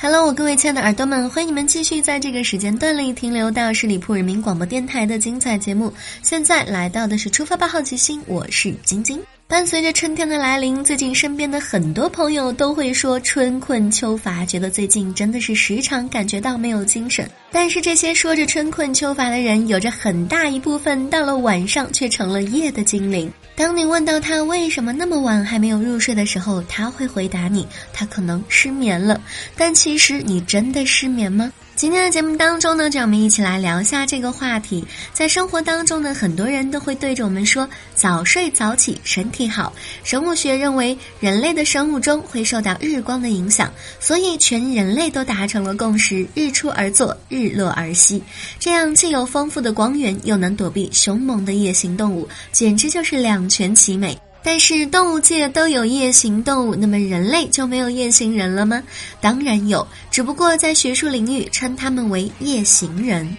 Hello，各位亲爱的耳朵们，欢迎你们继续在这个时间段里停留到十里铺人民广播电台的精彩节目。现在来到的是出发吧，好奇心，我是晶晶。伴随着春天的来临，最近身边的很多朋友都会说春困秋乏，觉得最近真的是时常感觉到没有精神。但是这些说着春困秋乏的人，有着很大一部分到了晚上却成了夜的精灵。当你问到他为什么那么晚还没有入睡的时候，他会回答你，他可能失眠了。但其实你真的失眠吗？今天的节目当中呢，就让我们一起来聊一下这个话题。在生活当中呢，很多人都会对着我们说早睡早起身体好。生物学认为，人类的生物钟会受到日光的影响，所以全人类都达成了共识：日出而作，日落而息。这样既有丰富的光源，又能躲避凶猛的夜行动物，简直就是两全其美。但是动物界都有夜行动物，那么人类就没有夜行人了吗？当然有，只不过在学术领域称他们为夜行人。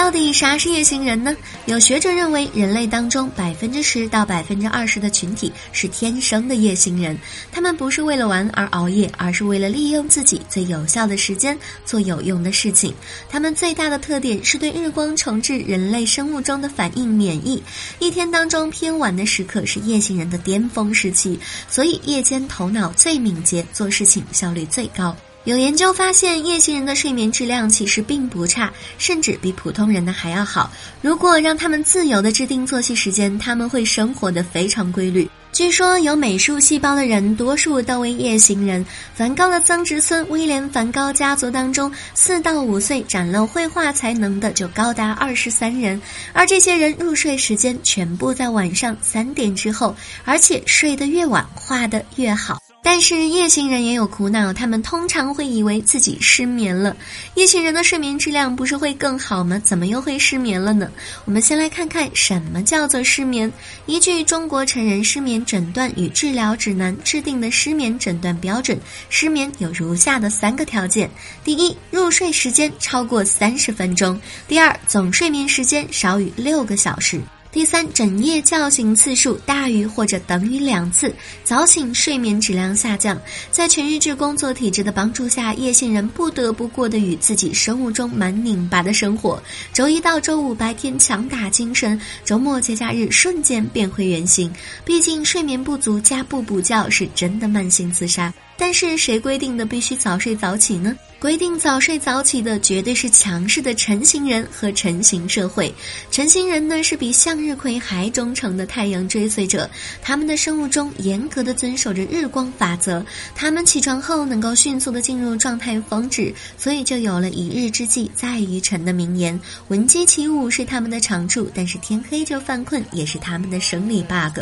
到底啥是夜行人呢？有学者认为，人类当中百分之十到百分之二十的群体是天生的夜行人，他们不是为了玩而熬夜，而是为了利用自己最有效的时间做有用的事情。他们最大的特点是对日光重置人类生物钟的反应免疫。一天当中偏晚的时刻是夜行人的巅峰时期，所以夜间头脑最敏捷，做事情效率最高。有研究发现，夜行人的睡眠质量其实并不差，甚至比普通人的还要好。如果让他们自由的制定作息时间，他们会生活的非常规律。据说有美术细胞的人，多数都为夜行人。梵高的曾侄孙威廉·梵高家族当中，四到五岁展露绘画才能的就高达二十三人，而这些人入睡时间全部在晚上三点之后，而且睡得越晚，画得越好。但是夜行人也有苦恼，他们通常会以为自己失眠了。夜行人的睡眠质量不是会更好吗？怎么又会失眠了呢？我们先来看看什么叫做失眠。依据《中国成人失眠诊断与治疗指南》制定的失眠诊断标准，失眠有如下的三个条件：第一，入睡时间超过三十分钟；第二，总睡眠时间少于六个小时。第三，整夜叫醒次数大于或者等于两次，早醒睡眠质量下降。在全日制工作体制的帮助下，夜行人不得不过得与自己生物钟蛮拧巴的生活。周一到周五白天强打精神，周末节假日瞬间变回原形。毕竟睡眠不足加不补觉是真的慢性自杀。但是谁规定的必须早睡早起呢？规定早睡早起的绝对是强势的成型人和成型社会。成型人呢是比向日葵还忠诚的太阳追随者，他们的生物钟严格的遵守着日光法则。他们起床后能够迅速的进入状态峰值，所以就有了一日之计在于晨的名言。闻鸡起舞是他们的长处，但是天黑就犯困也是他们的生理 bug。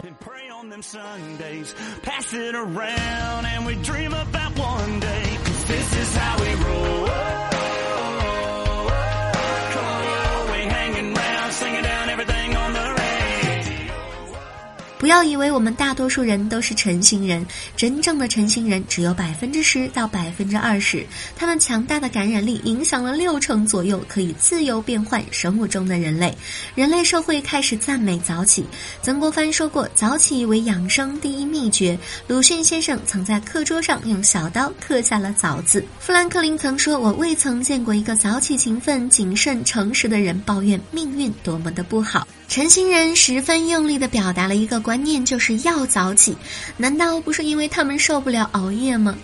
Sundays, pass it around and we dream about one day, cause this is how we roll. 不要以为我们大多数人都是成型人，真正的成型人只有百分之十到百分之二十。他们强大的感染力影响了六成左右可以自由变换生物钟的人类。人类社会开始赞美早起。曾国藩说过：“早起为养生第一秘诀。”鲁迅先生曾在课桌上用小刀刻下了“早”字。富兰克林曾说：“我未曾见过一个早起、勤奋、谨慎、诚实的人抱怨命运多么的不好。”成型人十分用力地表达了一个观念，就是要早起。难道不是因为他们受不了熬夜吗？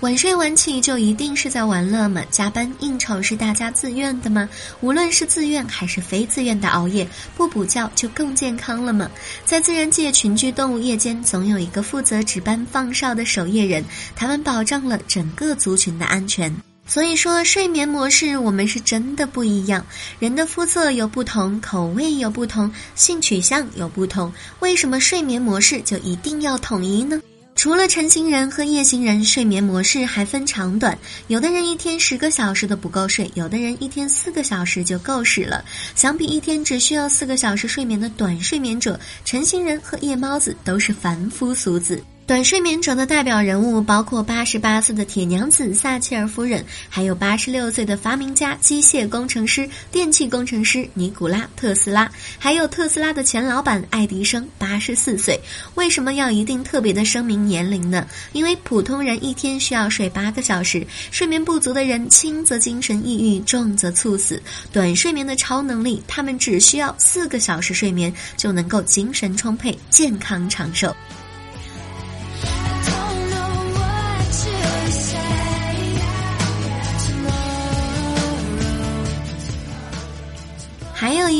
晚睡晚起就一定是在玩乐吗？加班应酬是大家自愿的吗？无论是自愿还是非自愿的熬夜，不补觉就更健康了吗？在自然界，群居动物夜间总有一个负责值班放哨的守夜人，他们保障了整个族群的安全。所以说，睡眠模式我们是真的不一样。人的肤色有不同，口味有不同，性取向有不同，为什么睡眠模式就一定要统一呢？除了晨行人和夜行人，睡眠模式还分长短。有的人一天十个小时都不够睡，有的人一天四个小时就够使了。相比一天只需要四个小时睡眠的短睡眠者，晨行人和夜猫子都是凡夫俗子。短睡眠者的代表人物包括八十八岁的铁娘子撒切尔夫人，还有八十六岁的发明家、机械工程师、电气工程师尼古拉特斯拉，还有特斯拉的前老板爱迪生，八十四岁。为什么要一定特别的声明年龄呢？因为普通人一天需要睡八个小时，睡眠不足的人轻则精神抑郁，重则猝死。短睡眠的超能力，他们只需要四个小时睡眠就能够精神充沛、健康长寿。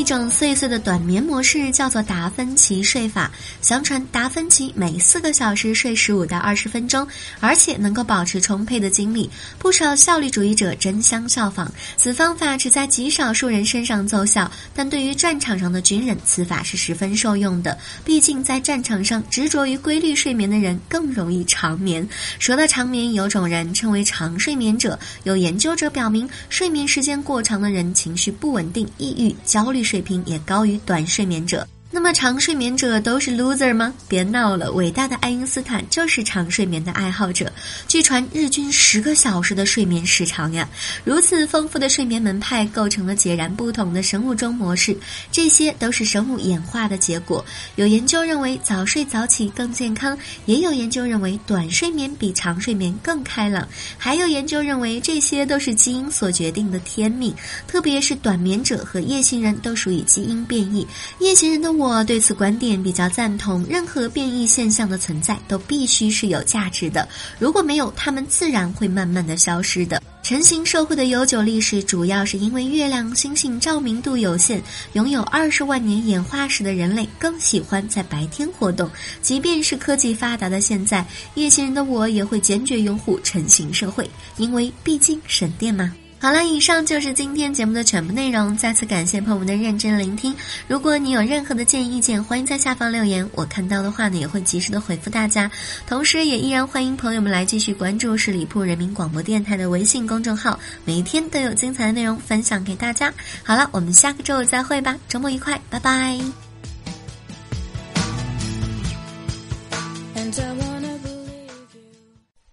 一种碎碎的短眠模式，叫做达芬奇睡法。相传达芬奇每四个小时睡十五到二十分钟，而且能够保持充沛的精力。不少效率主义者争相效仿。此方法只在极少数人身上奏效，但对于战场上的军人，此法是十分受用的。毕竟在战场上，执着于规律睡眠的人更容易长眠。说到长眠，有种人称为长睡眠者。有研究者表明，睡眠时间过长的人情绪不稳定、抑郁。焦虑水平也高于短睡眠者。那么长睡眠者都是 loser 吗？别闹了，伟大的爱因斯坦就是长睡眠的爱好者，据传日均十个小时的睡眠时长呀。如此丰富的睡眠门派构成了截然不同的生物钟模式，这些都是生物演化的结果。有研究认为早睡早起更健康，也有研究认为短睡眠比长睡眠更开朗，还有研究认为这些都是基因所决定的天命。特别是短眠者和夜行人都属于基因变异，夜行人的。我对此观点比较赞同，任何变异现象的存在都必须是有价值的，如果没有，它们自然会慢慢的消失的。成型社会的悠久历史，主要是因为月亮星星照明度有限，拥有二十万年演化史的人类更喜欢在白天活动。即便是科技发达的现在，夜行人的我也会坚决拥护成型社会，因为毕竟省电嘛。好了，以上就是今天节目的全部内容。再次感谢朋友们的认真聆听。如果你有任何的建议意见，欢迎在下方留言，我看到的话呢也会及时的回复大家。同时，也依然欢迎朋友们来继续关注十里铺人民广播电台的微信公众号，每一天都有精彩的内容分享给大家。好了，我们下个周五再会吧，周末愉快，拜拜。